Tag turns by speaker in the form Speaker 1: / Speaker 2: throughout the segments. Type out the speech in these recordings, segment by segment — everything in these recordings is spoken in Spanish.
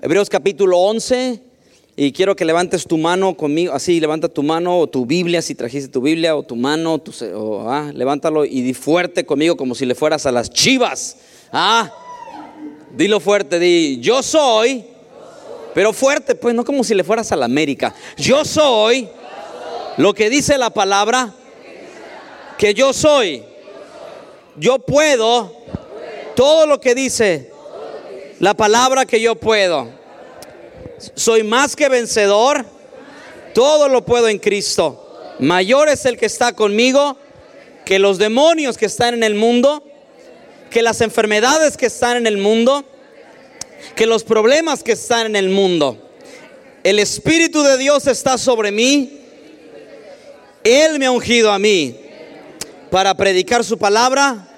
Speaker 1: Hebreos capítulo 11. Y quiero que levantes tu mano conmigo, así, levanta tu mano o tu Biblia, si trajiste tu Biblia o tu mano, tu, ah, levántalo y di fuerte conmigo como si le fueras a las chivas. Ah, dilo fuerte, di, yo soy, pero fuerte, pues no como si le fueras a la América. Yo soy lo que dice la palabra que yo soy. Yo puedo todo lo que dice la palabra que yo puedo. Soy más que vencedor. Todo lo puedo en Cristo. Mayor es el que está conmigo que los demonios que están en el mundo, que las enfermedades que están en el mundo, que los problemas que están en el mundo. El Espíritu de Dios está sobre mí. Él me ha ungido a mí para predicar su palabra,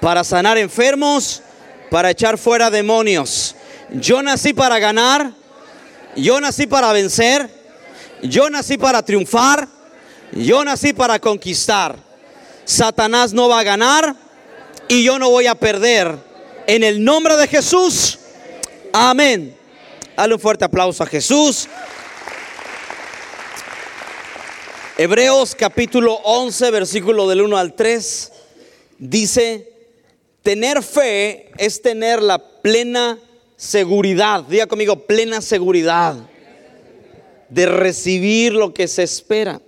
Speaker 1: para sanar enfermos, para echar fuera demonios. Yo nací para ganar, yo nací para vencer, yo nací para triunfar, yo nací para conquistar. Satanás no va a ganar y yo no voy a perder. En el nombre de Jesús, amén. Dale un fuerte aplauso a Jesús. Hebreos capítulo 11, versículo del 1 al 3, dice, tener fe es tener la plena seguridad, diga conmigo, plena seguridad de recibir lo que se espera.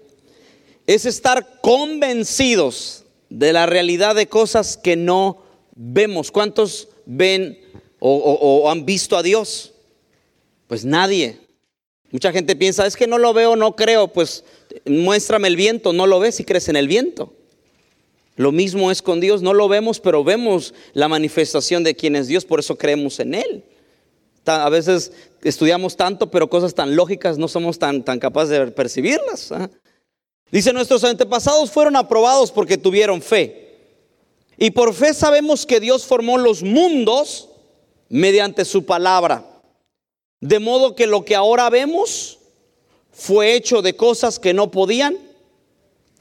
Speaker 1: Es estar convencidos de la realidad de cosas que no vemos. ¿Cuántos ven o, han visto a Dios? Pues nadie. Mucha gente piensa, es que no lo veo, no creo. Pues muéstrame el viento, no lo ves y crees en el viento. Lo mismo es con Dios, no lo vemos, pero vemos la manifestación de quién es Dios, por eso creemos en Él. A veces estudiamos tanto, pero cosas tan lógicas no somos tan, tan capaces de percibirlas. ¿ah? Dice, nuestros antepasados fueron aprobados porque tuvieron fe. Y por fe sabemos que Dios formó los mundos mediante su palabra. De modo que lo que ahora vemos fue hecho de cosas que no podían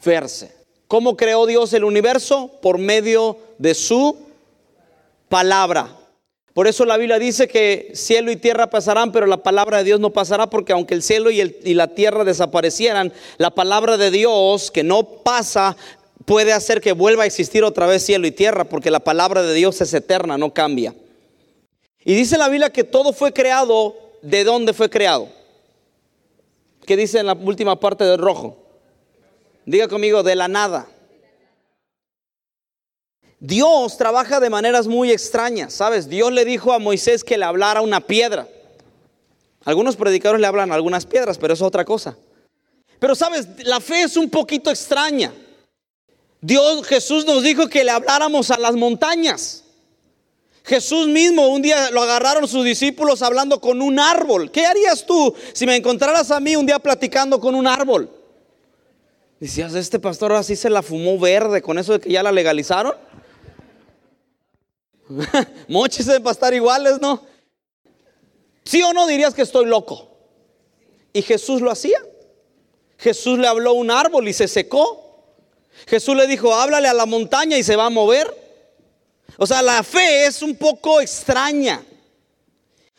Speaker 1: verse. ¿Cómo creó Dios el universo? Por medio de su palabra. Por eso la Biblia dice que cielo y tierra pasarán, pero la palabra de Dios no pasará, porque aunque el cielo y, la tierra desaparecieran, la palabra de Dios que no pasa puede hacer que vuelva a existir otra vez cielo y tierra, porque la palabra de Dios es eterna, no cambia. Y dice la Biblia que todo fue creado, ¿de dónde fue creado? ¿Qué dice en la última parte del rojo? Diga conmigo, de la nada. Dios trabaja de maneras muy extrañas, ¿sabes? Dios le dijo a Moisés que le hablara una piedra. Algunos predicadores le hablan algunas piedras, pero eso es otra cosa. Pero sabes, la fe es un poquito extraña. Dios, Jesús nos dijo que le habláramos a las montañas. Jesús mismo un día lo agarraron sus discípulos hablando con un árbol. ¿Qué harías tú si me encontraras a mí un día platicando con un árbol? Decías, este pastor así se la fumó verde con eso de que ya la legalizaron. Mochis deben estar iguales, ¿no? ¿Sí o no dirías que estoy loco? Y Jesús lo hacía. Jesús le habló a un árbol y se secó. Jesús le dijo, háblale a la montaña y se va a mover. O sea, la fe es un poco extraña.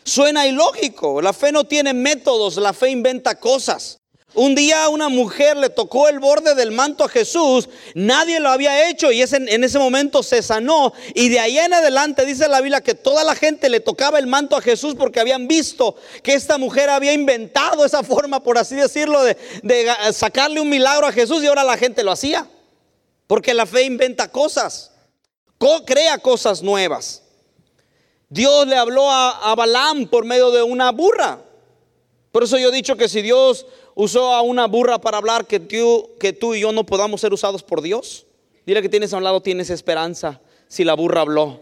Speaker 1: Suena ilógico. La fe no tiene métodos, la fe inventa cosas. Un día una mujer le tocó el borde del manto a Jesús, nadie lo había hecho y en ese momento se sanó. Y de ahí en adelante dice la Biblia que toda la gente le tocaba el manto a Jesús porque habían visto que esta mujer había inventado esa forma, por así decirlo, de, sacarle un milagro a Jesús y ahora la gente lo hacía. Porque la fe inventa cosas, crea cosas nuevas. Dios le habló a, a Balaam por medio de una burra. Por eso yo he dicho que si Dios usó a una burra para hablar que tú, que tú y yo no podamos ser usados por Dios. Dile que tienes a un lado, tienes esperanza si la burra habló.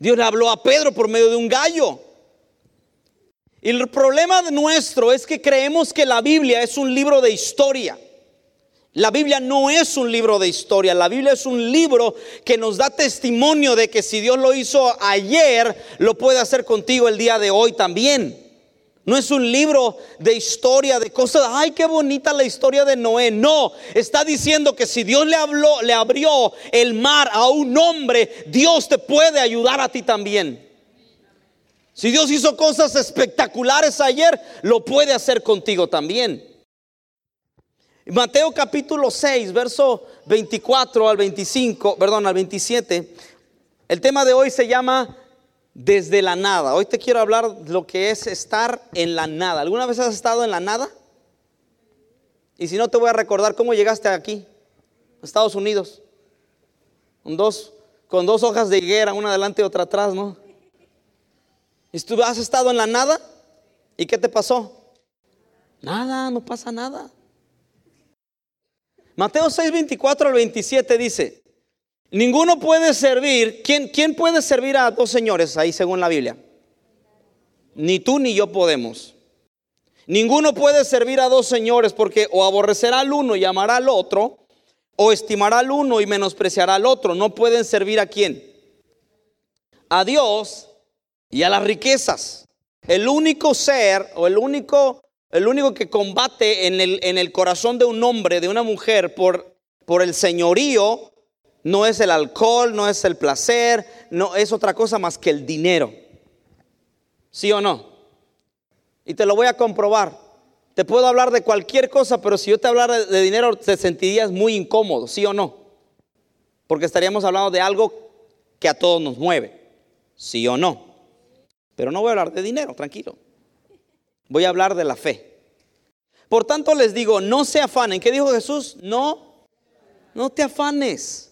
Speaker 1: Dios le habló a Pedro por medio de un gallo. Y el problema nuestro es que creemos que la Biblia es un libro de historia. La Biblia no es un libro de historia, la Biblia es un libro que nos da testimonio de que si Dios lo hizo ayer, lo puede hacer contigo el día de hoy también. No es un libro de historia, de cosas, ay, qué bonita la historia de Noé. No, está diciendo que si Dios le habló, le abrió el mar a un hombre, Dios te puede ayudar a ti también. Si Dios hizo cosas espectaculares ayer, lo puede hacer contigo también. Mateo capítulo 6, verso 24 al 25, perdón, al 27. El tema de hoy se llama desde la nada. Hoy te quiero hablar lo que es estar en la nada. ¿Alguna vez has estado en la nada? Y si no, te voy a recordar cómo llegaste aquí, Estados Unidos, con dos, con dos hojas de higuera, una adelante y otra atrás, ¿no? ¿Y tú has estado en la nada? ¿Y qué te pasó? Nada, no pasa nada. Mateo 6, 24 al 27 dice, ninguno puede servir, ¿quién, ¿quién puede servir a dos señores ahí según la Biblia? Ni tú ni yo podemos. Ninguno puede servir a dos señores porque o aborrecerá al uno y amará al otro, o estimará al uno y menospreciará al otro. No pueden servir a quién? A Dios y a las riquezas. El único ser o el único, el único que combate en el, en el corazón de un hombre, de una mujer, por, por el señorío, no es el alcohol, no es el placer, no es otra cosa más que el dinero. ¿Sí o no? Y te lo voy a comprobar. Te puedo hablar de cualquier cosa, pero si yo te hablara de dinero te sentirías muy incómodo, ¿sí o no? Porque estaríamos hablando de algo que a todos nos mueve, ¿sí o no? Pero no voy a hablar de dinero, tranquilo. Voy a hablar de la fe. Por tanto les digo, no se afanen. ¿Qué dijo Jesús? No, no te afanes.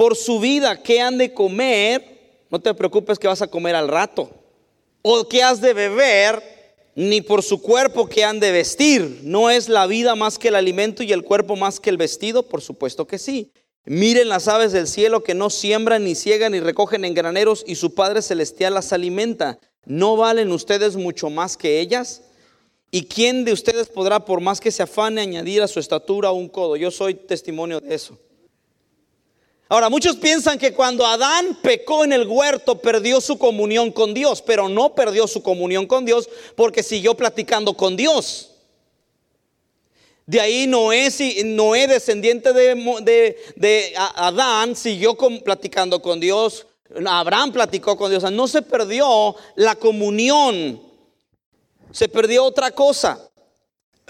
Speaker 1: Por su vida, ¿qué han de comer? No te preocupes que vas a comer al rato. O qué has de beber, ni por su cuerpo que han de vestir. ¿No es la vida más que el alimento y el cuerpo más que el vestido? Por supuesto que sí. Miren las aves del cielo que no siembran, ni ciegan, ni recogen en graneros, y su Padre Celestial las alimenta. ¿No valen ustedes mucho más que ellas? ¿Y quién de ustedes podrá, por más que se afane, añadir a su estatura un codo? Yo soy testimonio de eso. Ahora, muchos piensan que cuando Adán pecó en el huerto perdió su comunión con Dios, pero no perdió su comunión con Dios porque siguió platicando con Dios. De ahí Noé, Noé descendiente de, de, Adán, siguió platicando con Dios. Abraham platicó con Dios. no se perdió la comunión, se perdió otra cosa.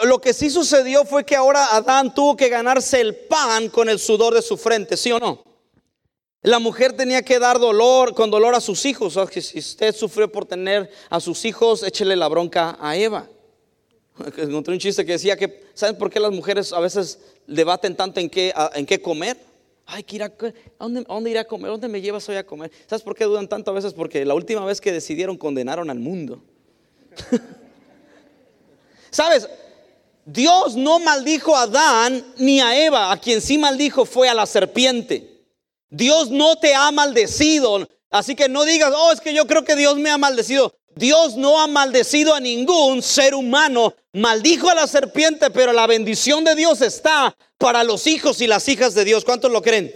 Speaker 1: Lo que sí sucedió fue que ahora Adán tuvo que ganarse el pan con el sudor de su frente, ¿sí o no? La mujer tenía que dar dolor con dolor a sus hijos. O que si usted sufrió por tener a sus hijos, échele la bronca a Eva. Encontré un chiste que decía que, ¿saben por qué las mujeres a veces debaten tanto en qué, en qué comer? Ay, que ir a, dónde, dónde ir a comer? ¿Dónde me llevas hoy a comer? ¿Sabes por qué dudan tanto a veces? Porque la última vez que decidieron condenaron al mundo. ¿Sabes? Dios no maldijo a Adán ni a Eva, a quien sí maldijo fue a la serpiente. Dios no te ha maldecido. Así que no digas, oh, es que yo creo que Dios me ha maldecido. Dios no ha maldecido a ningún ser humano. Maldijo a la serpiente, pero la bendición de Dios está para los hijos y las hijas de Dios. ¿Cuántos lo creen?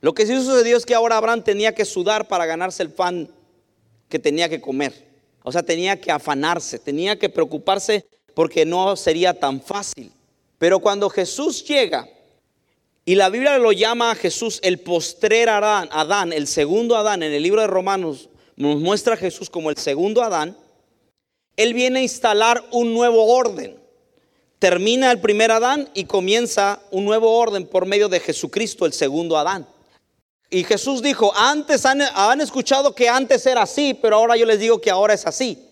Speaker 1: Lo que sí sucedió es que ahora Abraham tenía que sudar para ganarse el pan que tenía que comer. O sea, tenía que afanarse, tenía que preocuparse porque no sería tan fácil. Pero cuando Jesús llega, y la Biblia lo llama a Jesús el postrer Adán, el segundo Adán. En el libro de Romanos nos muestra a Jesús como el segundo Adán. Él viene a instalar un nuevo orden. Termina el primer Adán y comienza un nuevo orden por medio de Jesucristo, el segundo Adán. Y Jesús dijo, antes han escuchado que antes era así, pero ahora yo les digo que ahora es así.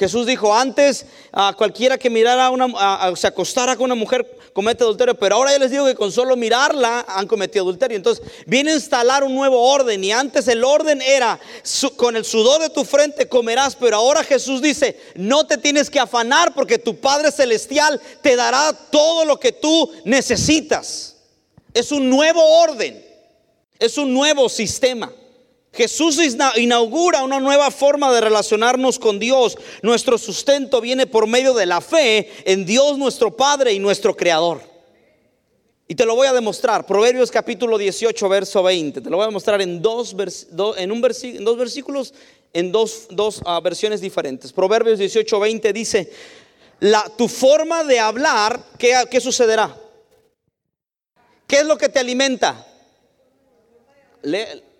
Speaker 1: Jesús dijo, antes a cualquiera que mirara a una, se acostara con una mujer comete adulterio, pero ahora yo les digo que con solo mirarla han cometido adulterio. Entonces viene a instalar un nuevo orden y antes el orden era con el sudor de tu frente comerás, pero ahora Jesús dice, no te tienes que afanar porque tu Padre Celestial te dará todo lo que tú necesitas. Es un nuevo orden, es un nuevo sistema. Jesús inaugura una nueva forma de relacionarnos con Dios. Nuestro sustento viene por medio de la fe en Dios nuestro Padre y nuestro Creador. Y te lo voy a demostrar. Proverbios capítulo 18, verso 20. Te lo voy a demostrar en dos, en un en dos versículos, en dos, ah, versiones diferentes. Proverbios 18, 20 dice, la, tu forma de hablar, ¿qué, ¿qué sucederá? ¿Qué es lo que te alimenta?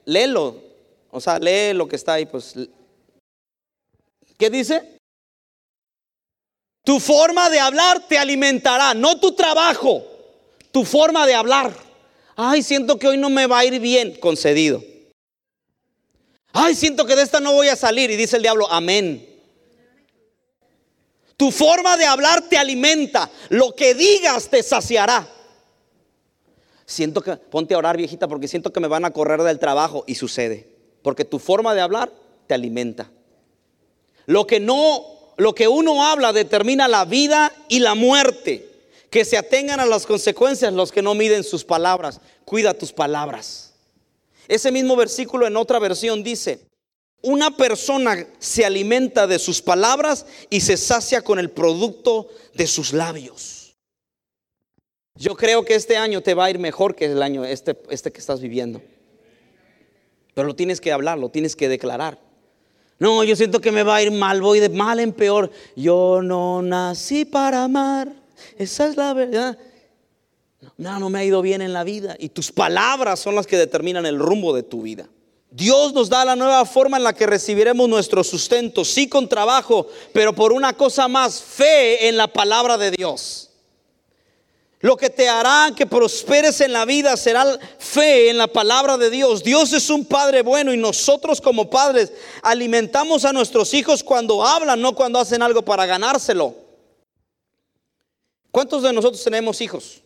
Speaker 1: léelo, o sea, lee lo que está ahí, pues. ¿Qué dice? Tu forma de hablar te alimentará, no tu trabajo, tu forma de hablar. Ay, siento que hoy no me va a ir bien, concedido. Ay, siento que de esta no voy a salir. Y dice el diablo, amén. Tu forma de hablar te alimenta. Lo que digas te saciará. Siento que, ponte a orar viejita porque siento que me van a correr del trabajo. Y sucede. Porque tu forma de hablar te alimenta. Lo que no, lo que uno habla determina la vida y la muerte. Que se atengan a las consecuencias los que no miden sus palabras. Cuida tus palabras. Ese mismo versículo en otra versión dice, una persona se alimenta de sus palabras y se sacia con el producto de sus labios. Yo creo que este año te va a ir mejor que el año este, este que estás viviendo. Pero lo tienes que hablar, lo tienes que declarar. No, yo siento que me va a ir mal, voy de mal en peor. Yo no nací para amar. Esa es la verdad. No, no me ha ido bien en la vida. Y tus palabras son las que determinan el rumbo de tu vida. Dios nos da la nueva forma en la que recibiremos nuestro sustento, sí con trabajo, pero por una cosa más, fe en la palabra de Dios. Lo que te hará que prosperes en la vida será fe en la palabra de Dios. Dios es un Padre bueno y nosotros como padres alimentamos a nuestros hijos cuando hablan, no cuando hacen algo para ganárselo. ¿Cuántos de nosotros tenemos hijos?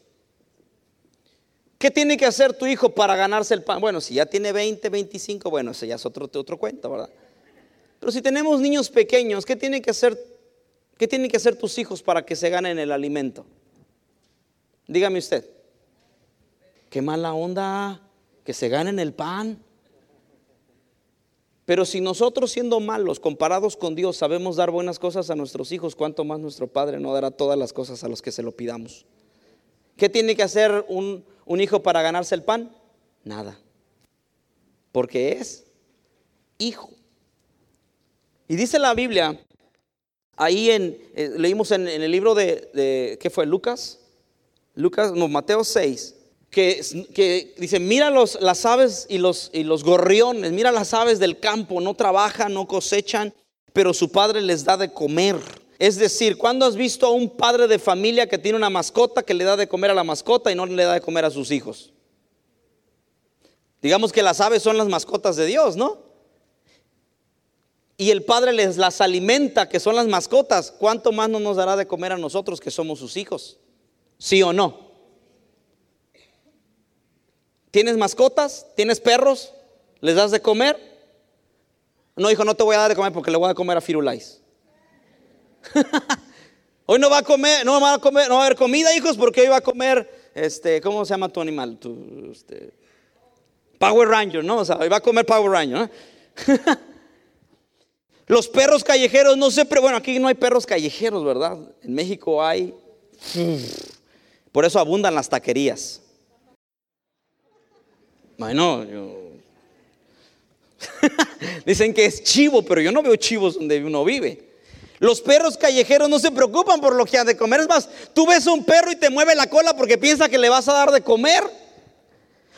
Speaker 1: ¿Qué tiene que hacer tu hijo para ganarse el pan? Bueno, si ya tiene 20, 25, bueno, ese ya es otro, otro cuento, ¿verdad? Pero si tenemos niños pequeños, ¿qué tiene que hacer, qué tienen que hacer tus hijos para que se ganen el alimento? Dígame usted. Qué mala onda que se ganen el pan. Pero si nosotros siendo malos comparados con Dios sabemos dar buenas cosas a nuestros hijos, ¿cuánto más nuestro Padre no dará todas las cosas a los que se lo pidamos? ¿Qué tiene que hacer un, un hijo para ganarse el pan? Nada. Porque es hijo. Y dice la Biblia, ahí en, eh, leímos en, el libro de, ¿qué fue? Lucas. Lucas, no, Mateo 6. Que, dice, mira los, las aves y los, y los gorriones, mira las aves del campo, no trabajan, no cosechan, pero su padre les da de comer. Es decir, ¿cuándo has visto a un padre de familia que tiene una mascota que le da de comer a la mascota y no le da de comer a sus hijos? Digamos que las aves son las mascotas de Dios, ¿no? Y el Padre les las alimenta, que son las mascotas. ¿Cuánto más no nos dará de comer a nosotros que somos sus hijos? ¿Sí o no? ¿Tienes mascotas? ¿Tienes perros? ¿Les das de comer? No, hijo, no te voy a dar de comer porque le voy a comer a Firulais. hoy no va a comer, no va a comer, no va a haber comida, hijos, porque hoy va a comer, este, ¿cómo se llama tu animal? Tu, este, Power Ranger, ¿no? O sea, hoy va a comer Power Ranger, Los perros callejeros, no sé, pero bueno, aquí no hay perros callejeros, ¿verdad? En México hay. Por eso abundan las taquerías. Bueno, dicen que es chivo, pero yo no veo chivos donde uno vive. Los perros callejeros no se preocupan por lo que ha de comer. Es más, tú ves un perro y te mueve la cola porque piensa que le vas a dar de comer.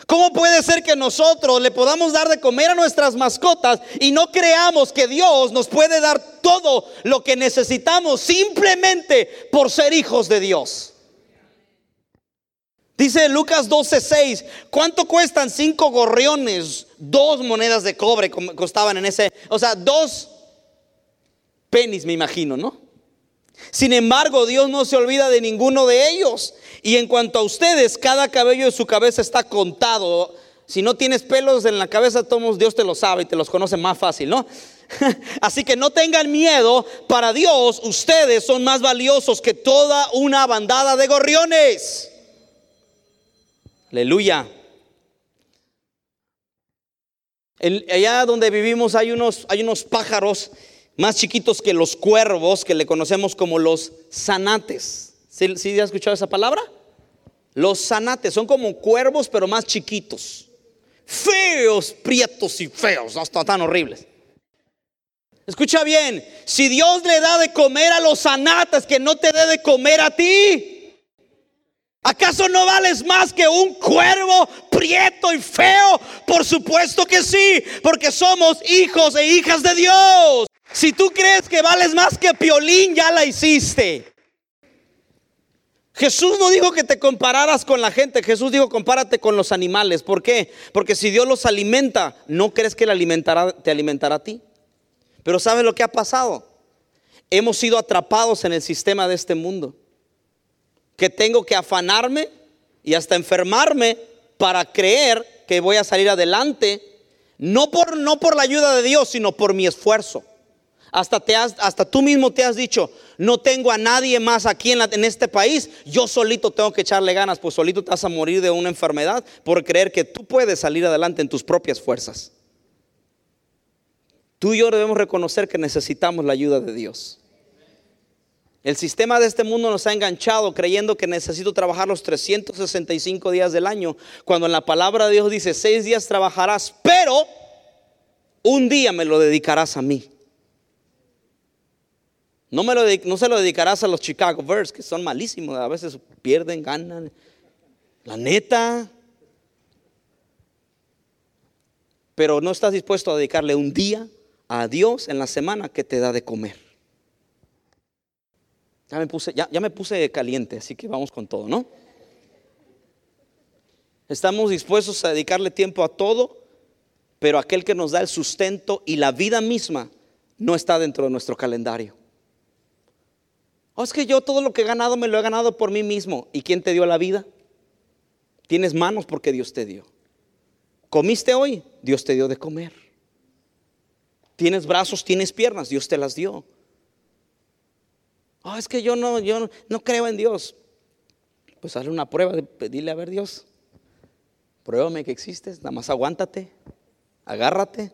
Speaker 1: ¿Cómo puede ser que nosotros le podamos dar de comer a nuestras mascotas y no creamos que Dios nos puede dar todo lo que necesitamos simplemente por ser hijos de Dios? Dice Lucas 12:6, ¿cuánto cuestan cinco gorriones? Dos monedas de cobre costaban en ese, o sea, dos penis, me imagino, ¿no? Sin embargo, Dios no se olvida de ninguno de ellos. Y en cuanto a ustedes, cada cabello de su cabeza está contado. Si no tienes pelos en la cabeza, todos Dios te lo sabe y te los conoce más fácil, ¿no? Así que no tengan miedo, para Dios ustedes son más valiosos que toda una bandada de gorriones. Aleluya. allá donde vivimos hay unos, hay unos pájaros más chiquitos que los cuervos, que le conocemos como los zanates. ¿Sí, ¿Sí has escuchado esa palabra? Los zanates son como cuervos, pero más chiquitos. Feos, prietos y feos, hasta tan horribles. Escucha bien, si Dios le da de comer a los zanates, que no te dé de comer a ti. ¿Acaso no vales más que un cuervo prieto y feo? Por supuesto que sí, porque somos hijos e hijas de Dios. Si tú crees que vales más que Piolín, ya la hiciste. Jesús no dijo que te compararas con la gente, Jesús dijo compárate con los animales. ¿Por qué? Porque si Dios los alimenta, ¿no crees que alimentará, te alimentará a ti? Pero ¿sabes lo que ha pasado? Hemos sido atrapados en el sistema de este mundo. Que tengo que afanarme y hasta enfermarme para creer que voy a salir adelante, no por, no por la ayuda de Dios, sino por mi esfuerzo. Hasta, te has, hasta tú mismo te has dicho, no tengo a nadie más aquí en, en este país, yo solito tengo que echarle ganas, pues solito te vas a morir de una enfermedad por creer que tú puedes salir adelante en tus propias fuerzas. Tú y yo debemos reconocer que necesitamos la ayuda de Dios. El sistema de este mundo nos ha enganchado creyendo que necesito trabajar los 365 días del año, cuando en la palabra de Dios dice, seis días trabajarás, pero un día me lo dedicarás a mí. No, me lo, no se lo dedicarás a los Chicago Bears, que son malísimos, a veces pierden, ganan. La neta. Pero no estás dispuesto a dedicarle un día a Dios en la semana que te da de comer. Ya me puse, ya, ya me puse caliente, así que vamos con todo, ¿no? Estamos dispuestos a dedicarle tiempo a todo, pero aquel que nos da el sustento y la vida misma no está dentro de nuestro calendario. Oh, es que yo todo lo que he ganado me lo he ganado por mí mismo. ¿Y quién te dio la vida? Tienes manos porque Dios te dio. ¿Comiste hoy? Dios te dio de comer. Tienes brazos, tienes piernas, Dios te las dio. Oh, es que yo no, yo no, creo en Dios. Pues hazle una prueba de pedirle a ver Dios. Pruébame que existes, nada más aguántate, agárrate.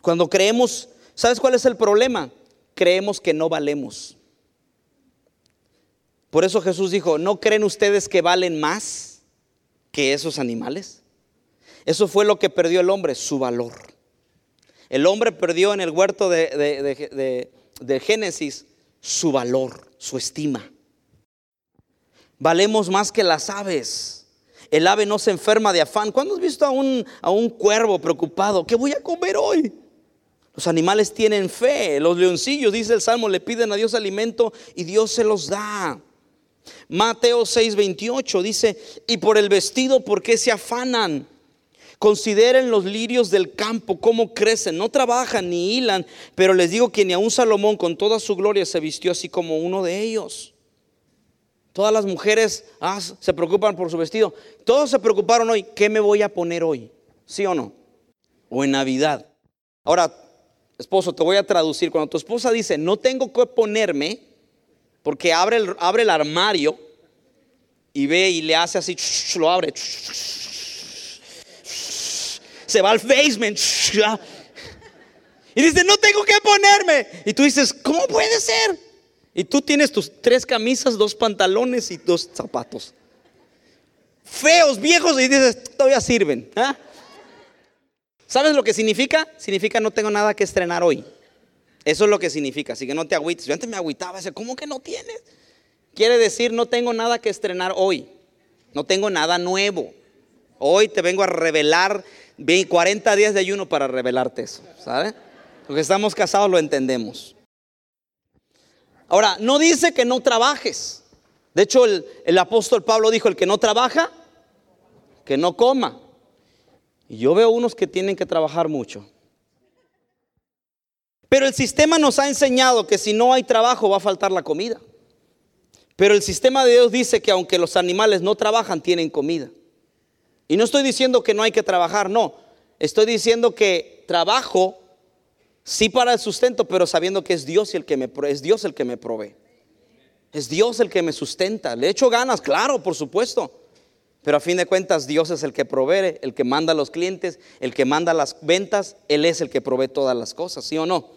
Speaker 1: Cuando creemos, ¿sabes cuál es el problema? Creemos que no valemos. Por eso Jesús dijo, ¿no creen ustedes que valen más que esos animales? Eso fue lo que perdió el hombre, su valor. El hombre perdió en el huerto de, Génesis su valor, su estima. Valemos más que las aves. El ave no se enferma de afán. ¿Cuándo has visto a un, a un cuervo preocupado? ¿Qué voy a comer hoy? Los animales tienen fe. Los leoncillos, dice el Salmo, le piden a Dios alimento y Dios se los da. Mateo 6:28 dice, y por el vestido, ¿por qué se afanan? Consideren los lirios del campo, cómo crecen, no trabajan ni hilan, pero les digo que ni aun Salomón con toda su gloria se vistió así como uno de ellos. Todas las mujeres ah, se preocupan por su vestido. Todos se preocuparon hoy, ¿qué me voy a poner hoy? ¿Sí o no? O en Navidad. Ahora, esposo, te voy a traducir. Cuando tu esposa dice, no tengo que ponerme, porque abre el, abre el armario y ve y le hace así, lo abre. Se va al basement. Y dice, no tengo que ponerme. Y tú dices, ¿cómo puede ser? Y tú tienes tus tres camisas, dos pantalones y dos zapatos. Feos, viejos, y dices, todavía sirven. ¿ah? ¿Sabes lo que significa? Significa no tengo nada que estrenar hoy. Eso es lo que significa, así que no te agüites. Yo antes me agüitaba, ¿cómo que no tienes? Quiere decir, no tengo nada que estrenar hoy. No tengo nada nuevo. Hoy te vengo a revelar 40 días de ayuno para revelarte eso, ¿sabes? Porque estamos casados lo entendemos. Ahora, no dice que no trabajes. De hecho, el, el apóstol Pablo dijo, el que no trabaja, que no coma. Y yo veo unos que tienen que trabajar mucho. Pero el sistema nos ha enseñado que si no hay trabajo va a faltar la comida. Pero el sistema de Dios dice que aunque los animales no trabajan, tienen comida. Y no estoy diciendo que no hay que trabajar, no. Estoy diciendo que trabajo sí para el sustento, pero sabiendo que es Dios el que me es Dios el que me provee. Es Dios el que me sustenta. Le echo ganas, claro, por supuesto. Pero a fin de cuentas Dios es el que provee, el que manda a los clientes, el que manda las ventas, Él es el que provee todas las cosas, ¿sí o no?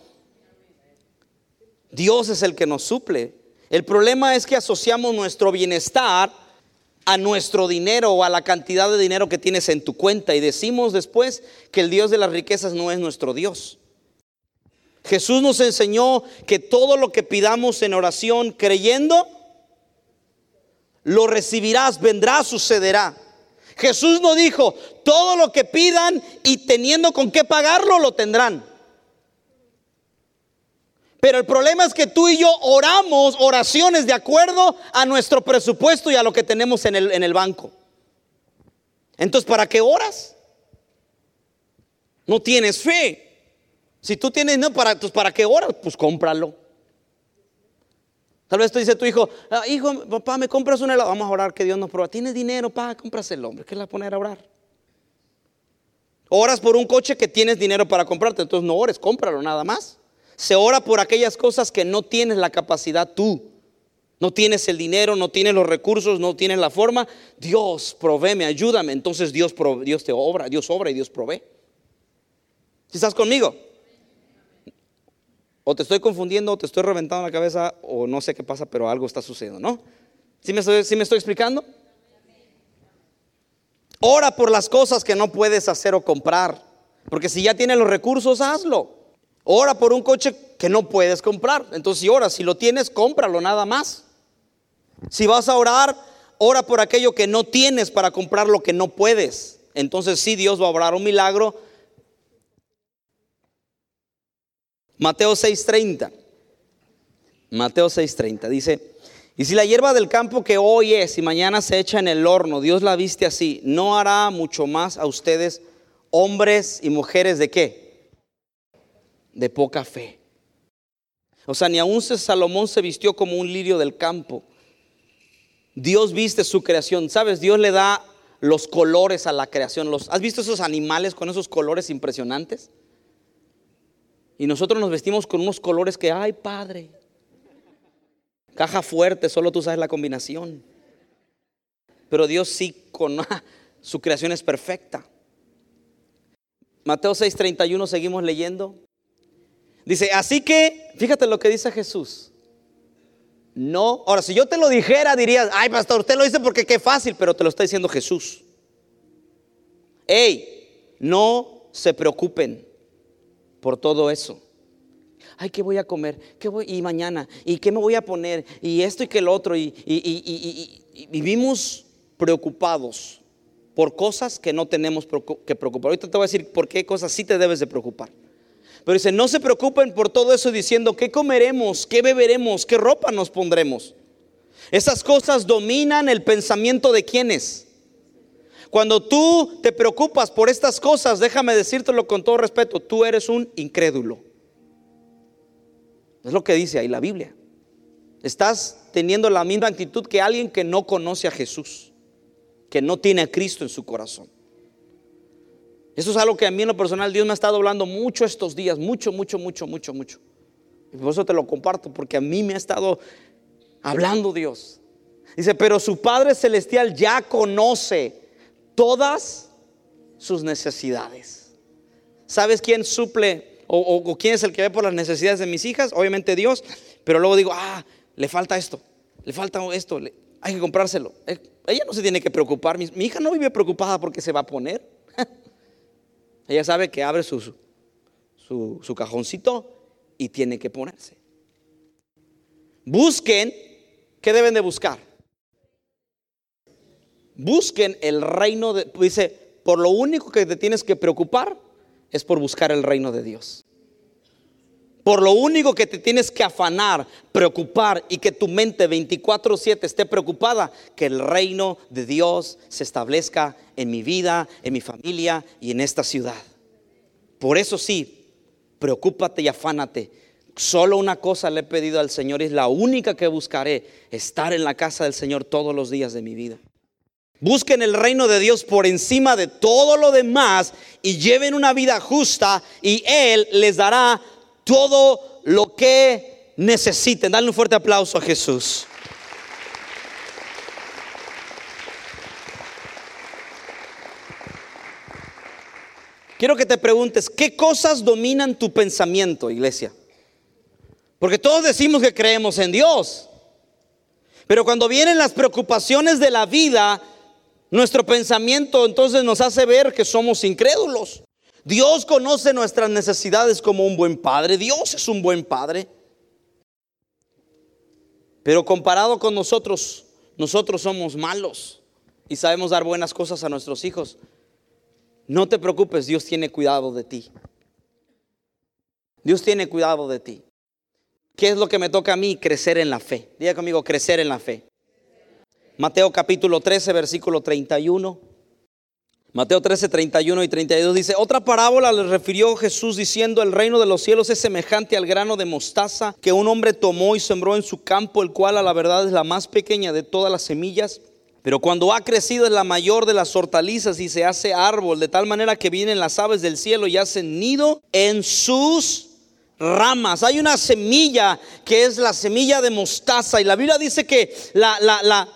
Speaker 1: Dios es el que nos suple. El problema es que asociamos nuestro bienestar a nuestro dinero o a la cantidad de dinero que tienes en tu cuenta y decimos después que el Dios de las riquezas no es nuestro Dios. Jesús nos enseñó que todo lo que pidamos en oración creyendo, lo recibirás, vendrá, sucederá. Jesús no dijo, todo lo que pidan y teniendo con qué pagarlo, lo tendrán. Pero el problema es que tú y yo oramos oraciones de acuerdo a nuestro presupuesto y a lo que tenemos en el, en el banco. Entonces, ¿para qué oras? No tienes fe. Si tú tienes no para, pues, ¿para qué oras? Pues cómpralo. Tal vez te dice tu hijo, ah, hijo, papá, me compras un helado. Vamos a orar que Dios nos prueba. ¿Tienes dinero? Pa, compras el hombre. ¿Qué le va a poner a orar? Oras por un coche que tienes dinero para comprarte. Entonces no ores, cómpralo nada más. Se ora por aquellas cosas que no tienes la capacidad tú. No tienes el dinero, no tienes los recursos, no tienes la forma. Dios, provéeme, ayúdame. Entonces Dios, Dios te obra, Dios obra y Dios provee. ¿Si estás conmigo? O te estoy confundiendo, o te estoy reventando la cabeza, o no sé qué pasa, pero algo está sucediendo, ¿no? ¿Sí me estoy, me estoy explicando? Ora por las cosas que no puedes hacer o comprar. Porque si ya tienes los recursos, hazlo. Ora por un coche que no puedes comprar. Entonces, si oras, si lo tienes, cómpralo nada más. Si vas a orar, ora por aquello que no tienes para comprar lo que no puedes. Entonces, sí, Dios va a obrar un milagro Mateo 6:30. Mateo 6:30 dice, y si la hierba del campo que hoy es y mañana se echa en el horno, Dios la viste así, ¿no hará mucho más a ustedes, hombres y mujeres de qué? De poca fe. O sea, ni aún Salomón se vistió como un lirio del campo. Dios viste su creación. ¿Sabes? Dios le da los colores a la creación. Los, ¿Has visto esos animales con esos colores impresionantes? Y nosotros nos vestimos con unos colores que, ay padre, caja fuerte, solo tú sabes la combinación. Pero Dios sí, con su creación es perfecta. Mateo 6:31 seguimos leyendo. Dice, así que, fíjate lo que dice Jesús. No, ahora si yo te lo dijera dirías, ay pastor, usted lo dice porque qué fácil, pero te lo está diciendo Jesús. Hey, no se preocupen por todo eso. Ay, ¿qué voy a comer? ¿Qué voy? Y mañana, ¿y qué me voy a poner? Y esto y que el otro. Y, vivimos preocupados por cosas que no tenemos que preocupar. Ahorita te voy a decir por qué cosas sí te debes de preocupar. Pero dice, no se preocupen por todo eso diciendo, ¿qué comeremos? ¿Qué beberemos? ¿Qué ropa nos pondremos? Esas cosas dominan el pensamiento de quienes cuando tú te preocupas por estas cosas, déjame decírtelo con todo respeto, tú eres un incrédulo. Es lo que dice ahí la Biblia. Estás teniendo la misma actitud que alguien que no conoce a Jesús, que no tiene a Cristo en su corazón. Eso es algo que a mí en lo personal Dios me ha estado hablando mucho estos días, mucho, mucho, mucho, mucho, mucho. Y por eso te lo comparto, porque a mí me ha estado hablando Dios. Dice, pero su Padre Celestial ya conoce todas sus necesidades. ¿Sabes quién suple o, quién es el que ve por las necesidades de mis hijas? Obviamente Dios, pero luego digo, ah, le falta esto, le falta esto, hay que comprárselo. Eh, ella no se tiene que preocupar, mi, hija no vive preocupada porque se va a poner. Ella sabe que abre su, su, su cajoncito y tiene que ponerse. Busquen, ¿qué deben de buscar? busquen el reino de, dice, por lo único que te tienes que preocupar es por buscar el reino de Dios. Por lo único que te tienes que afanar, preocupar y que tu mente 24/7 esté preocupada, que el reino de Dios se establezca en mi vida, en mi familia y en esta ciudad. Por eso sí, preocúpate y afánate. Solo una cosa le he pedido al Señor, es la única que buscaré, estar en la casa del Señor todos los días de mi vida. Busquen el reino de Dios por encima de todo lo demás y lleven una vida justa y Él les dará todo lo que necesiten. Dale un fuerte aplauso a Jesús. Quiero que te preguntes, ¿qué cosas dominan tu pensamiento, iglesia? Porque todos decimos que creemos en Dios. Pero cuando vienen las preocupaciones de la vida, nuestro pensamiento entonces nos hace ver que somos incrédulos. Dios conoce nuestras necesidades como un buen padre. Dios es un buen padre. Pero comparado con nosotros, nosotros somos malos y sabemos dar buenas cosas a nuestros hijos. No te preocupes, Dios tiene cuidado de ti. Dios tiene cuidado de ti. ¿Qué es lo que me toca a mí? Crecer en la fe. Diga conmigo, crecer en la fe. Mateo capítulo 13, versículo 31. Mateo 13, 31 y 32 dice, otra parábola le refirió Jesús diciendo, el reino de los cielos es semejante al grano de mostaza que un hombre tomó y sembró en su campo, el cual a la verdad es la más pequeña de todas las semillas. Pero cuando ha crecido es la mayor de las hortalizas y se hace árbol, de tal manera que vienen las aves del cielo y hacen nido en sus ramas. Hay una semilla que es la semilla de mostaza y la Biblia dice que la,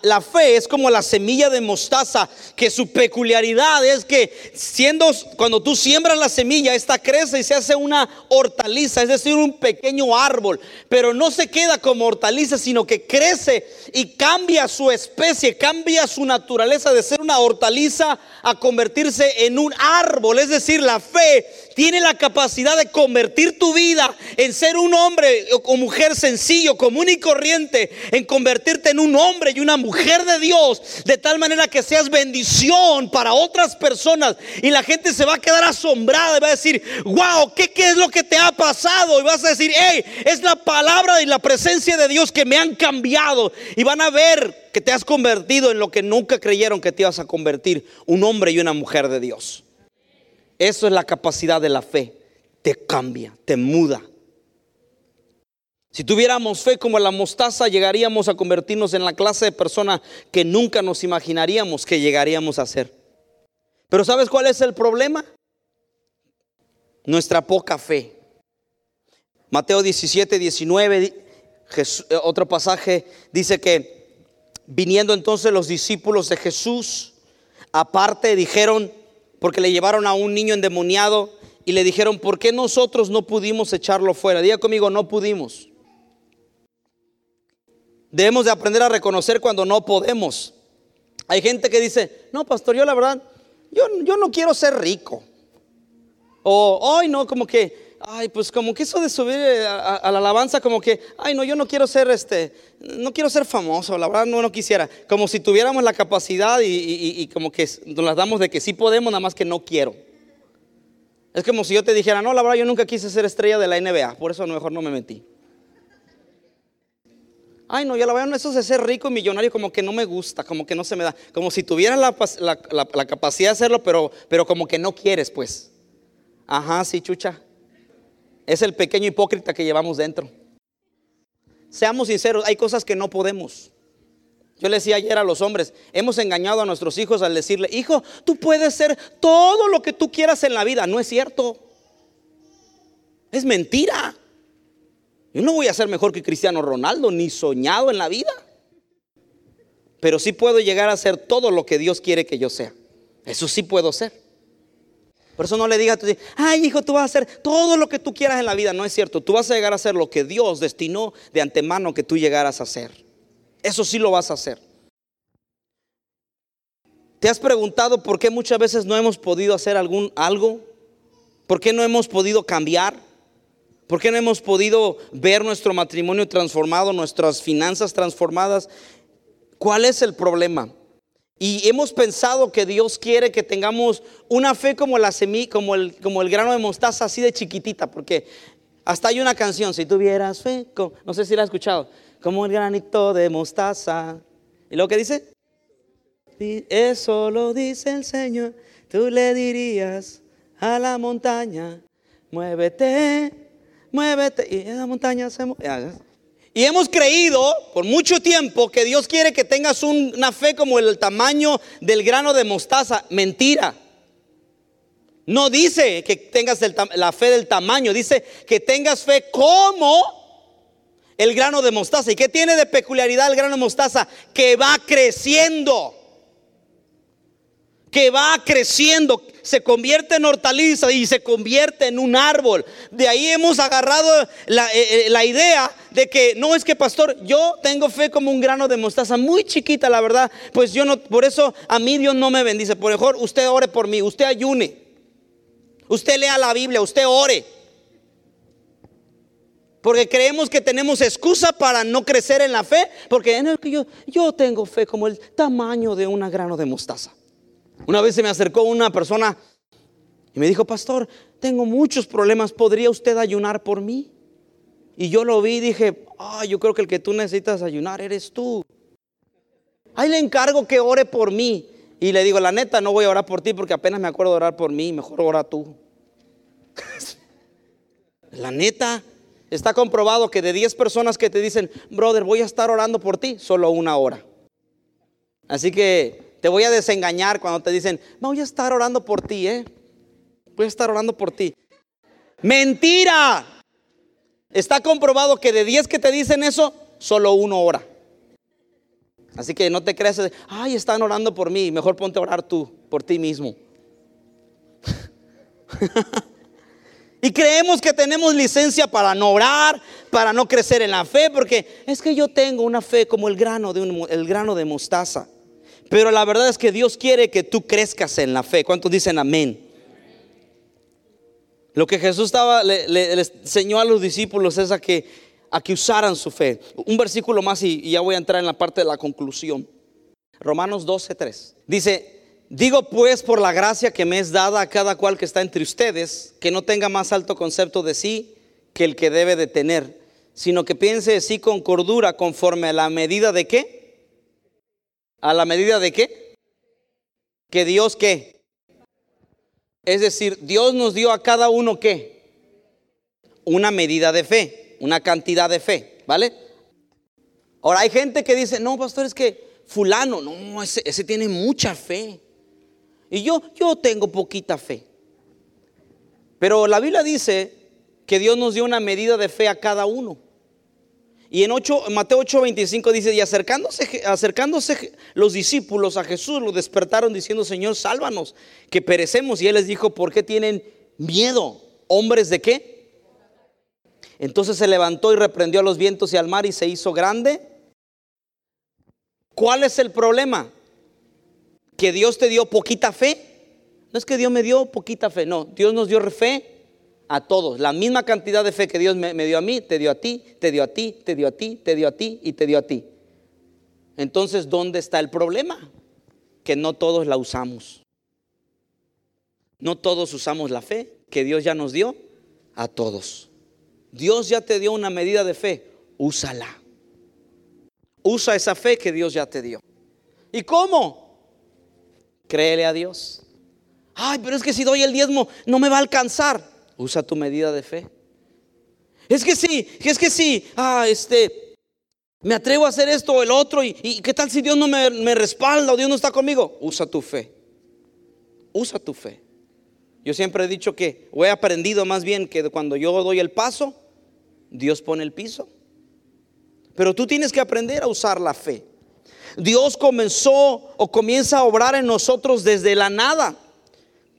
Speaker 1: la, fe es como la semilla de mostaza, que su peculiaridad es que siendo, cuando tú siembras la semilla, esta crece y se hace una hortaliza, es decir, un pequeño árbol, pero no se queda como hortaliza, sino que crece y cambia su especie, cambia su naturaleza de ser una hortaliza a convertirse en un árbol. Es decir, la fe tiene la capacidad de convertir tu vida en ser un hombre o mujer sencillo, común y corriente, en convertirte en un hombre y una mujer de Dios, de tal manera que seas bendición para otras personas y la gente se va a quedar asombrada y va a decir, wow, ¿qué, qué es lo que te ha pasado? Y vas a decir, hey, es la palabra y la presencia de Dios que me han cambiado y van a ver que te has convertido en lo que nunca creyeron que te ibas a convertir, un hombre y una mujer de Dios. Eso es la capacidad de la fe. Te cambia, te muda. Si tuviéramos fe como la mostaza, llegaríamos a convertirnos en la clase de persona que nunca nos imaginaríamos que llegaríamos a ser. Pero ¿sabes cuál es el problema? Nuestra poca fe. Mateo 17, 19, eh, otro pasaje dice que viniendo entonces los discípulos de Jesús, aparte dijeron, porque le llevaron a un niño endemoniado y le dijeron, ¿por qué nosotros no pudimos echarlo fuera? Diga conmigo, no pudimos. Debemos de aprender a reconocer cuando no podemos. Hay gente que dice, no, pastor, yo la verdad, yo, yo no quiero ser rico. O, hoy no, como que, ay, pues como que eso de subir eh, a, la alabanza, como que, ay, no, yo no quiero ser este, no quiero ser famoso, la verdad no, no quisiera. Como si tuviéramos la capacidad y, como que nos las damos de que sí podemos, nada más que no quiero. Es como si yo te dijera, no, la verdad yo nunca quise ser estrella de la NBA, por eso a lo mejor no me metí. Ay, no, yo la verdad, eso de ser rico y millonario como que no me gusta, como que no se me da. Como si tuvieras la, la capacidad de hacerlo, pero, pero como que no quieres, pues. Ajá, sí, chucha. Es el pequeño hipócrita que llevamos dentro. Seamos sinceros, hay cosas que no podemos. Yo le decía ayer a los hombres, hemos engañado a nuestros hijos al decirle, hijo, tú puedes ser todo lo que tú quieras en la vida. No es cierto. Es mentira. Yo no voy a ser mejor que Cristiano Ronaldo, ni soñado en la vida. Pero sí puedo llegar a ser todo lo que Dios quiere que yo sea. Eso sí puedo ser. Por eso no le digas, ay hijo, tú vas a hacer todo lo que tú quieras en la vida. No es cierto, tú vas a llegar a hacer lo que Dios destinó de antemano que tú llegaras a hacer. Eso sí lo vas a hacer. ¿Te has preguntado por qué muchas veces no hemos podido hacer algún algo? ¿Por qué no hemos podido cambiar? ¿Por qué no hemos podido ver nuestro matrimonio transformado, nuestras finanzas transformadas? ¿Cuál es el problema? Y hemos pensado que Dios quiere que tengamos una fe como la semilla, como el, como el grano de mostaza, así de chiquitita, porque hasta hay una canción, si tuvieras fe, no sé si la has escuchado, como el granito de mostaza. ¿Y lo que dice? Eso lo dice el Señor, tú le dirías a la montaña, muévete, muévete, y la montaña se mueve. Y hemos creído por mucho tiempo que Dios quiere que tengas una fe como el tamaño del grano de mostaza. Mentira. No dice que tengas la fe del tamaño, dice que tengas fe como el grano de mostaza. ¿Y qué tiene de peculiaridad el grano de mostaza? Que va creciendo. Que va creciendo se convierte en hortaliza y se convierte en un árbol. De ahí hemos agarrado la, eh, eh, idea de que no es que pastor, yo tengo fe como un grano de mostaza, muy chiquita la verdad, pues yo no, por eso a mí Dios no me bendice. Por mejor usted ore por mí, usted ayune, usted lea la Biblia, usted ore. Porque creemos que tenemos excusa para no crecer en la fe, porque yo, yo tengo fe como el tamaño de un grano de mostaza. Una vez se me acercó una persona y me dijo, pastor, tengo muchos problemas, ¿podría usted ayunar por mí? Y yo lo vi y dije, ah, yo creo que el que tú necesitas ayunar eres tú. Ahí le encargo que ore por mí. Y le digo, la neta, no voy a orar por ti porque apenas me acuerdo de orar por mí, mejor ora tú. la neta, está comprobado que de 10 personas que te dicen, brother, voy a estar orando por ti, solo una hora. Así que te voy a desengañar cuando te dicen, voy a estar orando por ti, ¿eh? Voy a estar orando por ti. Mentira. Está comprobado que de 10 que te dicen eso, solo uno ora. Así que no te creas, ay, están orando por mí, mejor ponte a orar tú, por ti mismo. y creemos que tenemos licencia para no orar, para no crecer en la fe, porque es que yo tengo una fe como el grano de, el grano de mostaza. Pero la verdad es que Dios quiere que tú crezcas en la fe. ¿Cuántos dicen amén? Lo que Jesús estaba, le, enseñó a los discípulos es a que, a que usaran su fe. Un versículo más y, ya voy a entrar en la parte de la conclusión. Romanos 12:3. Dice, digo pues por la gracia que me es dada a cada cual que está entre ustedes, que no tenga más alto concepto de sí que el que debe de tener, sino que piense de sí con cordura conforme a la medida de qué? ¿A la medida de qué? Que Dios qué? Es decir, Dios nos dio a cada uno qué? Una medida de fe, una cantidad de fe, ¿vale? Ahora hay gente que dice, no, pastor, es que fulano, no, ese, tiene mucha fe. Y yo, yo tengo poquita fe. Pero la Biblia dice que Dios nos dio una medida de fe a cada uno. Y en, 8, Mateo 8:25 dice, y acercándose, acercándose los discípulos a Jesús, lo despertaron diciendo, Señor, sálvanos, que perecemos. Y él les dijo, ¿por qué tienen miedo? ¿Hombres de qué? Entonces se levantó y reprendió a los vientos y al mar y se hizo grande. ¿Cuál es el problema? ¿Que Dios te dio poquita fe? No es que Dios me dio poquita fe, no, Dios nos dio fe a todos. La misma cantidad de fe que Dios me, dio a mí, te dio a ti, te dio a ti, te dio a ti, te dio a ti y te dio a ti. Entonces, ¿dónde está el problema? Que no todos la usamos. No todos usamos la fe que Dios ya nos dio a todos. Dios ya te dio una medida de fe, úsala. Usa esa fe que Dios ya te dio. ¿Y cómo? Créele a Dios. Ay, pero es que si doy el diezmo no me va a alcanzar. Usa tu medida de fe. Es que sí, es que sí, ah, este, me atrevo a hacer esto o el otro y, qué tal si Dios no me, me respalda o Dios no está conmigo. Usa tu fe. Usa tu fe. Yo siempre he dicho que, o he aprendido más bien que cuando yo doy el paso, Dios pone el piso. Pero tú tienes que aprender a usar la fe. Dios comenzó o comienza a obrar en nosotros desde la nada.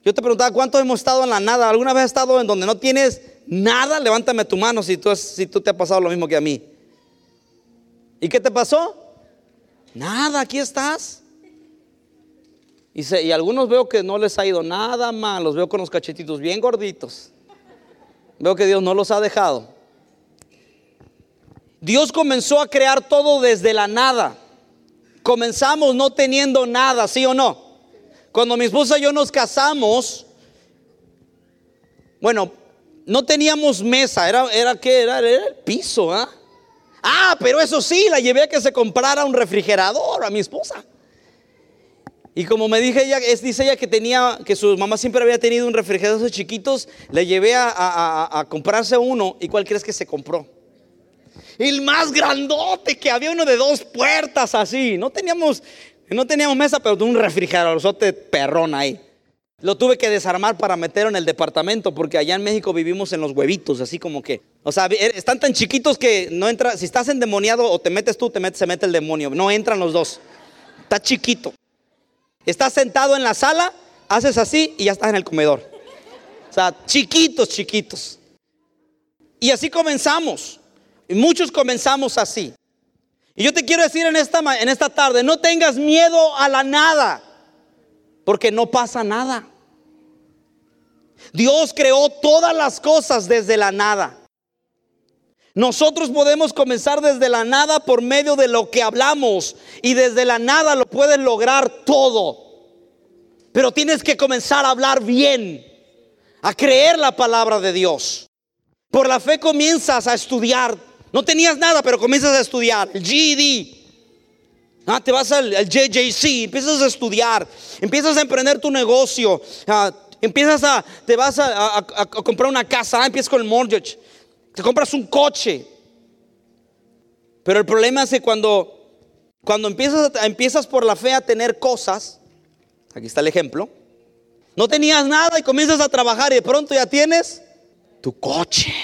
Speaker 1: Yo te preguntaba, ¿cuántos hemos estado en la nada? ¿Alguna vez has estado en donde no tienes nada? Levántame tu mano si tú, si tú te ha pasado lo mismo que a mí. ¿Y qué te pasó? Nada, aquí estás. Y, y algunos veo que no les ha ido nada mal, los veo con los cachetitos bien gorditos. Veo que Dios no los ha dejado. Dios comenzó a crear todo desde la nada. Comenzamos no teniendo nada, ¿sí o no? Cuando mi esposa y yo nos casamos, bueno, no teníamos mesa, era, era que era, el piso, ¿ah? Ah, pero eso sí, la llevé a que se comprara un refrigerador a mi esposa. Y como me dije ella, es, dice ella que tenía, que su mamá siempre había tenido un refrigerador de chiquitos, le llevé a, a, comprarse uno. ¿Y cuál crees que se compró? El más grandote que había uno de dos puertas así. No teníamos, no teníamos mesa, pero un refrigeradorzote perrón ahí. Lo tuve que desarmar para meterlo en el departamento porque allá en México vivimos en los huevitos, así como que, o sea, er, están tan chiquitos que no entra, si estás endemoniado o te metes tú, te metes, se mete el demonio, no entran los dos. Está chiquito. Estás sentado en la sala, haces así y ya estás en el comedor. O sea, chiquitos, chiquitos. Y así comenzamos. Y muchos comenzamos así. Y yo te quiero decir en esta, en esta tarde, no tengas miedo a la nada, porque no pasa nada. Dios creó todas las cosas desde la nada. Nosotros podemos comenzar desde la nada por medio de lo que hablamos y desde la nada lo puedes lograr todo. Pero tienes que comenzar a hablar bien, a creer la palabra de Dios. Por la fe comienzas a estudiar. No tenías nada, pero comienzas a estudiar. El GED. Ah, te vas al, JJC, empiezas a estudiar, empiezas a emprender tu negocio, ah, empiezas a, te vas a, comprar una casa, ah, empiezas con el mortgage, te compras un coche. Pero el problema es que cuando, cuando empiezas, empiezas por la fe a tener cosas, aquí está el ejemplo, no tenías nada y comienzas a trabajar y de pronto ya tienes tu coche.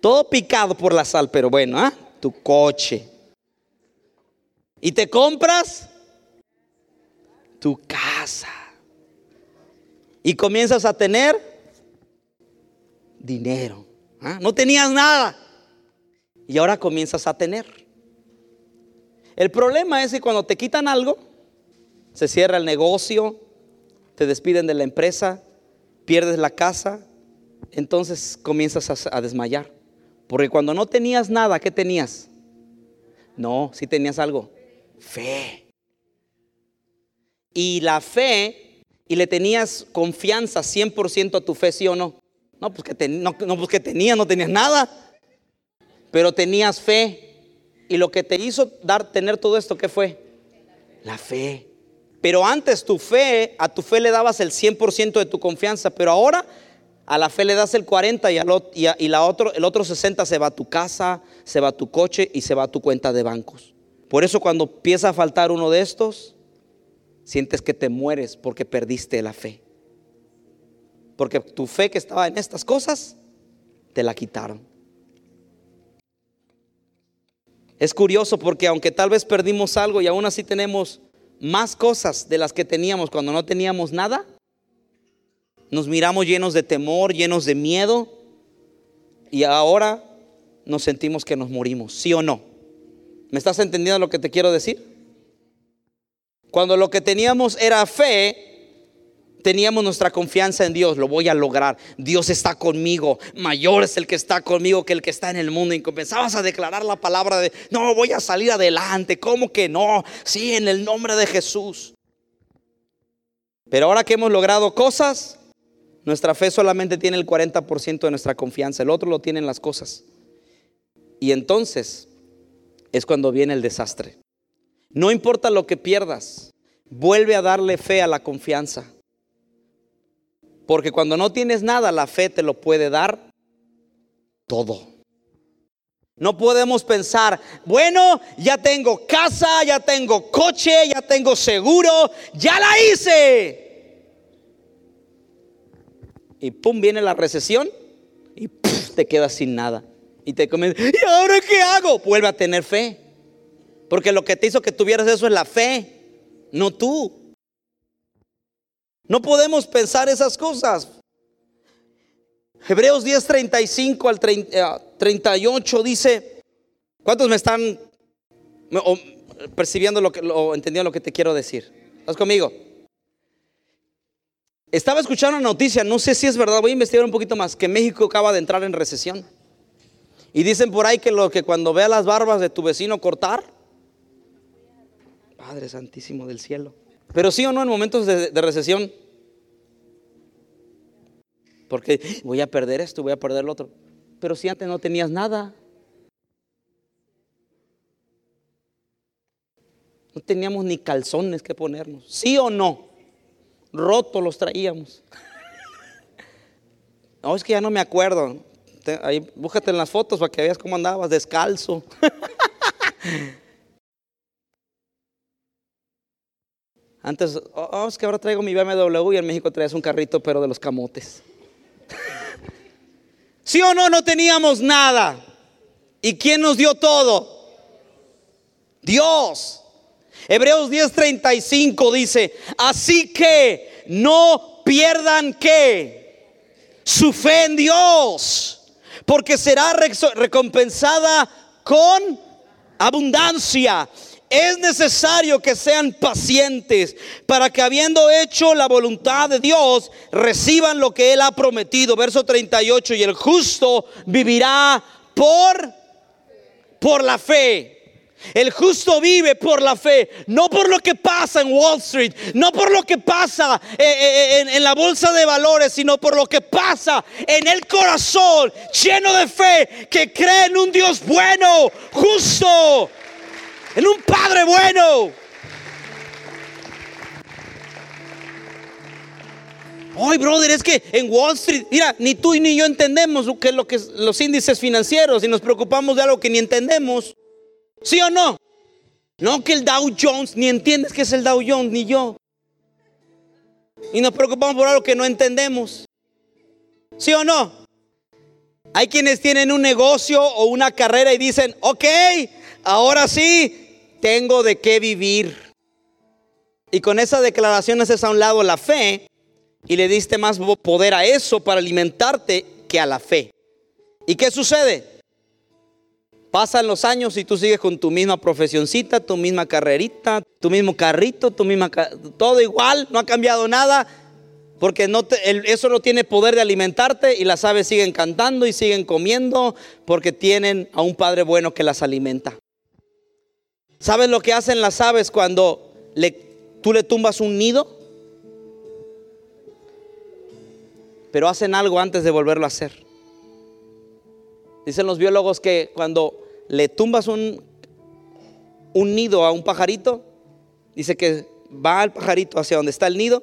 Speaker 1: Todo picado por la sal, pero bueno, ¿ah? tu coche. Y te compras tu casa. Y comienzas a tener dinero. ¿ah? No tenías nada. Y ahora comienzas a tener. El problema es que cuando te quitan algo, se cierra el negocio, te despiden de la empresa, pierdes la casa, entonces comienzas a, desmayar. Porque cuando no tenías nada, ¿qué tenías? No, si tenías algo. Fe. Y la fe, y le tenías confianza 100% a tu fe, sí o no. No, pues que, no, no, pues tenías, no tenías nada. Pero tenías fe. Y lo que te hizo dar, tener todo esto, ¿qué fue? La fe. Pero antes tu fe, a tu fe le dabas el 100% de tu confianza, pero ahora a la fe le das el 40 y, y, la otro, el otro 60 se va a tu casa, se va a tu coche y se va a tu cuenta de bancos. Por eso cuando empieza a faltar uno de estos, sientes que te mueres porque perdiste la fe. Porque tu fe que estaba en estas cosas, te la quitaron. Es curioso porque aunque tal vez perdimos algo y aún así tenemos más cosas de las que teníamos cuando no teníamos nada, nos miramos llenos de temor, llenos de miedo y ahora nos sentimos que nos morimos, ¿sí o no? ¿Me estás entendiendo lo que te quiero decir? Cuando lo que teníamos era fe, teníamos nuestra confianza en Dios, lo voy a lograr, Dios está conmigo, mayor es el que está conmigo que el que está en el mundo. Y comenzabas a declarar la palabra de, no, voy a salir adelante, ¿cómo que no? Sí, en el nombre de Jesús. Pero ahora que hemos logrado cosas, nuestra fe solamente tiene el 40% de nuestra confianza, el otro lo tienen las cosas. Y entonces es cuando viene el desastre. No importa lo que pierdas, vuelve a darle fe a la confianza. Porque cuando no tienes nada, la fe te lo puede dar todo. No podemos pensar, bueno, ya tengo casa, ya tengo coche, ya tengo seguro, ya la hice y pum, viene la recesión y te quedas sin nada. Y te comes, ¿y ahora qué hago? Vuelve a tener fe. Porque lo que te hizo que tuvieras eso es la fe, no tú. No podemos pensar esas cosas. Hebreos 10, 35 al 38 dice, ¿cuántos me están percibiendo lo que, o entendiendo lo que te quiero decir? ¿Estás conmigo? Estaba escuchando una noticia, no sé si es verdad, voy a investigar un poquito más, que México acaba de entrar en recesión. Y dicen por ahí que lo que cuando vea las barbas de tu vecino cortar, Padre Santísimo del cielo. Pero sí o no en momentos de, de recesión, porque voy a perder esto, voy a perder lo otro. Pero si antes no tenías nada, no teníamos ni calzones que ponernos, ¿sí o no? Rotos los traíamos. No, es que ya no me acuerdo. Ahí búscate en las fotos para que veas cómo andabas descalzo. Antes, oh, oh, es que ahora traigo mi BMW y en México traes un carrito, pero de los camotes. ¿Sí o no? No teníamos nada. ¿Y quién nos dio todo? Dios. Hebreos 10:35 dice, así que no pierdan que su fe en Dios, porque será recompensada con abundancia. Es necesario que sean pacientes para que habiendo hecho la voluntad de Dios, reciban lo que Él ha prometido. Verso 38, y el justo vivirá por, por la fe. El justo vive por la fe, no por lo que pasa en Wall Street, no por lo que pasa eh, eh, en, la bolsa de valores, sino por lo que pasa en el corazón lleno de fe, que cree en un Dios bueno, justo, en un Padre bueno. Ay, brother, es que en Wall Street, mira, ni tú ni yo entendemos lo que, lo los índices financieros y nos preocupamos de algo que ni entendemos. ¿Sí o no? No que el Dow Jones, ni entiendes que es el Dow Jones, ni yo. Y nos preocupamos por algo que no entendemos. ¿Sí o no? Hay quienes tienen un negocio o una carrera y dicen, ok, ahora sí, tengo de qué vivir. Y con esa declaración haces a un lado la fe y le diste más poder a eso para alimentarte que a la fe. ¿Y qué sucede? Pasan los años y tú sigues con tu misma profesioncita, tu misma carrerita, tu mismo carrito, tu misma todo igual, no ha cambiado nada, porque eso no tiene poder de alimentarte y las aves siguen cantando y siguen comiendo porque tienen a un padre bueno que las alimenta. ¿Sabes lo que hacen las aves cuando tú le tumbas un nido? Pero hacen algo antes de volverlo a hacer. Dicen los biólogos que cuando le tumbas un, un nido a un pajarito, dice que va el pajarito hacia donde está el nido,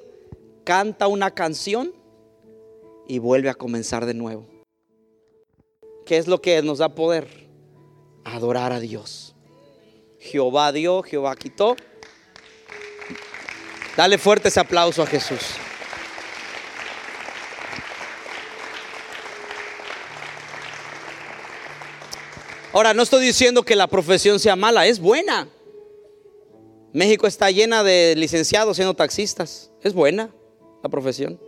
Speaker 1: canta una canción y vuelve a comenzar de nuevo. ¿Qué es lo que nos da poder? Adorar a Dios. Jehová dio, Jehová quitó. Dale fuerte ese aplauso a Jesús. Ahora, no estoy diciendo que la profesión sea mala, es buena. México está llena de licenciados siendo taxistas. Es buena la profesión.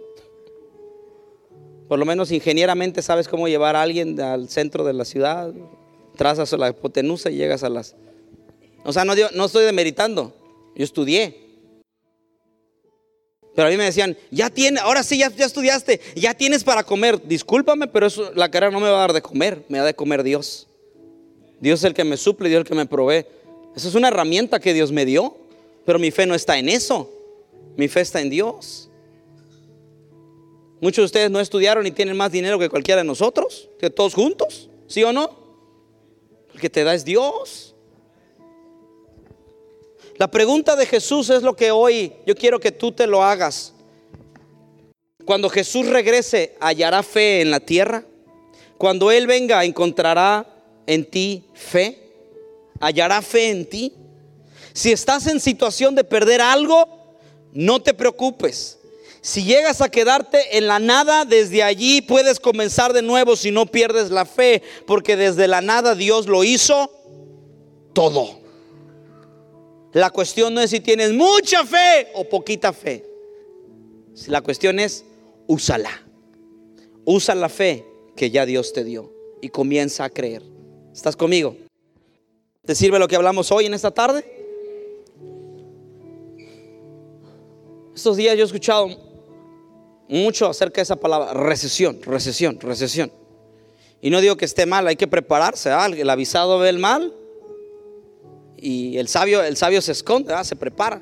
Speaker 1: Por lo menos ingenieramente sabes cómo llevar a alguien al centro de la ciudad, trazas la hipotenusa y llegas a las... O sea, no, no estoy demeritando, yo estudié. Pero a mí me decían, ya tiene, ahora sí, ya, ya estudiaste, ya tienes para comer. Discúlpame, pero eso, la carrera no me va a dar de comer, me da de comer Dios. Dios es el que me suple, Dios es el que me provee. Esa es una herramienta que Dios me dio, pero mi fe no está en eso. Mi fe está en Dios. Muchos de ustedes no estudiaron y tienen más dinero que cualquiera de nosotros, que todos juntos, ¿sí o no? El que te da es Dios. La pregunta de Jesús es lo que hoy yo quiero que tú te lo hagas. Cuando Jesús regrese, ¿hallará fe en la tierra? Cuando Él venga, ¿encontrará en ti fe? ¿Hallará fe en ti? Si estás en situación de perder algo, no te preocupes. Si llegas a quedarte en la nada, desde allí puedes comenzar de nuevo si no pierdes la fe, porque desde la nada Dios lo hizo todo. La cuestión no es si tienes mucha fe o poquita fe. La cuestión es, úsala. Usa la fe que ya Dios te dio y comienza a creer. ¿Estás conmigo? ¿Te sirve lo que hablamos hoy en esta tarde? Estos días yo he escuchado mucho acerca de esa palabra, recesión, recesión, recesión. Y no digo que esté mal, hay que prepararse. ¿ah? El avisado ve el mal y el sabio, el sabio se esconde, se prepara.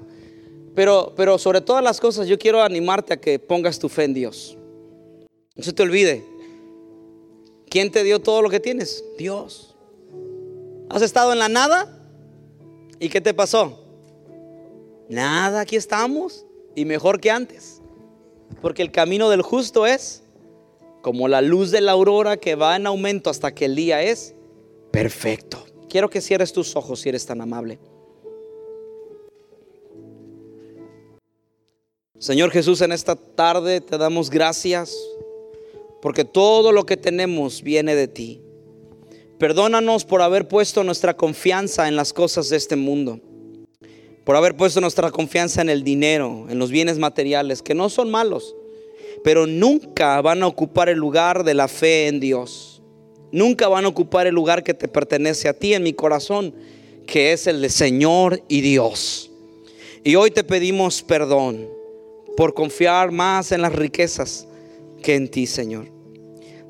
Speaker 1: Pero, pero sobre todas las cosas yo quiero animarte a que pongas tu fe en Dios. No se te olvide. ¿Quién te dio todo lo que tienes? Dios. ¿Has estado en la nada? ¿Y qué te pasó? Nada, aquí estamos y mejor que antes. Porque el camino del justo es como la luz de la aurora que va en aumento hasta que el día es perfecto. Quiero que cierres tus ojos si eres tan amable. Señor Jesús, en esta tarde te damos gracias porque todo lo que tenemos viene de ti. Perdónanos por haber puesto nuestra confianza en las cosas de este mundo, por haber puesto nuestra confianza en el dinero, en los bienes materiales, que no son malos, pero nunca van a ocupar el lugar de la fe en Dios. Nunca van a ocupar el lugar que te pertenece a ti en mi corazón, que es el de Señor y Dios. Y hoy te pedimos perdón por confiar más en las riquezas que en ti, Señor.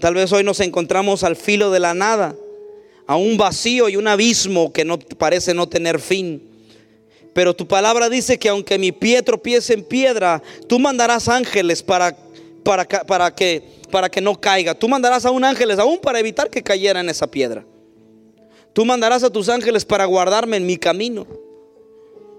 Speaker 1: Tal vez hoy nos encontramos al filo de la nada a un vacío y un abismo que no parece no tener fin. Pero tu palabra dice que aunque mi pie tropiece en piedra, tú mandarás ángeles para, para, que, para que no caiga. Tú mandarás a un ángeles aún para evitar que cayera en esa piedra. Tú mandarás a tus ángeles para guardarme en mi camino.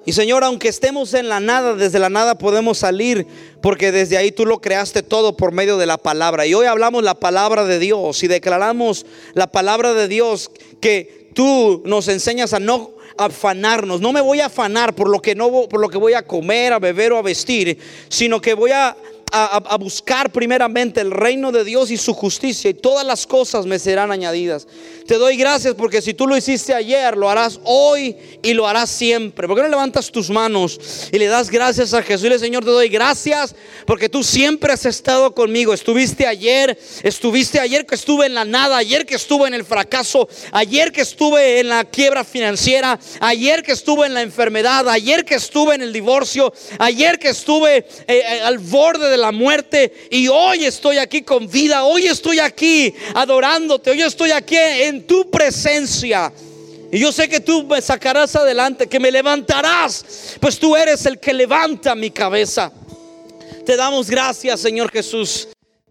Speaker 1: Y Señor, aunque estemos en la nada, desde la nada podemos salir, porque desde ahí tú lo creaste todo por medio de la palabra. Y hoy hablamos la palabra de Dios y declaramos la palabra de Dios que tú nos enseñas a no afanarnos. No me voy a afanar por lo que no por lo que voy a comer, a beber o a vestir, sino que voy a a, buscar primeramente el reino de Dios y su justicia y todas las cosas me serán añadidas. Te doy gracias porque si tú lo hiciste ayer, lo harás hoy y lo harás siempre. ¿Por qué no levantas tus manos y le das gracias a Jesús? Y le Señor, te doy gracias porque tú siempre has estado conmigo. Estuviste ayer, estuviste ayer que estuve en la nada, ayer que estuve en el fracaso, ayer que estuve en la quiebra financiera, ayer que estuve en la enfermedad, ayer que estuve en el divorcio, ayer que estuve eh, eh, al borde de la muerte y hoy estoy aquí con vida, hoy estoy aquí adorándote, hoy estoy aquí en tu presencia. Y yo sé que tú me sacarás adelante, que me levantarás, pues tú eres el que levanta mi cabeza. Te damos gracias, Señor Jesús.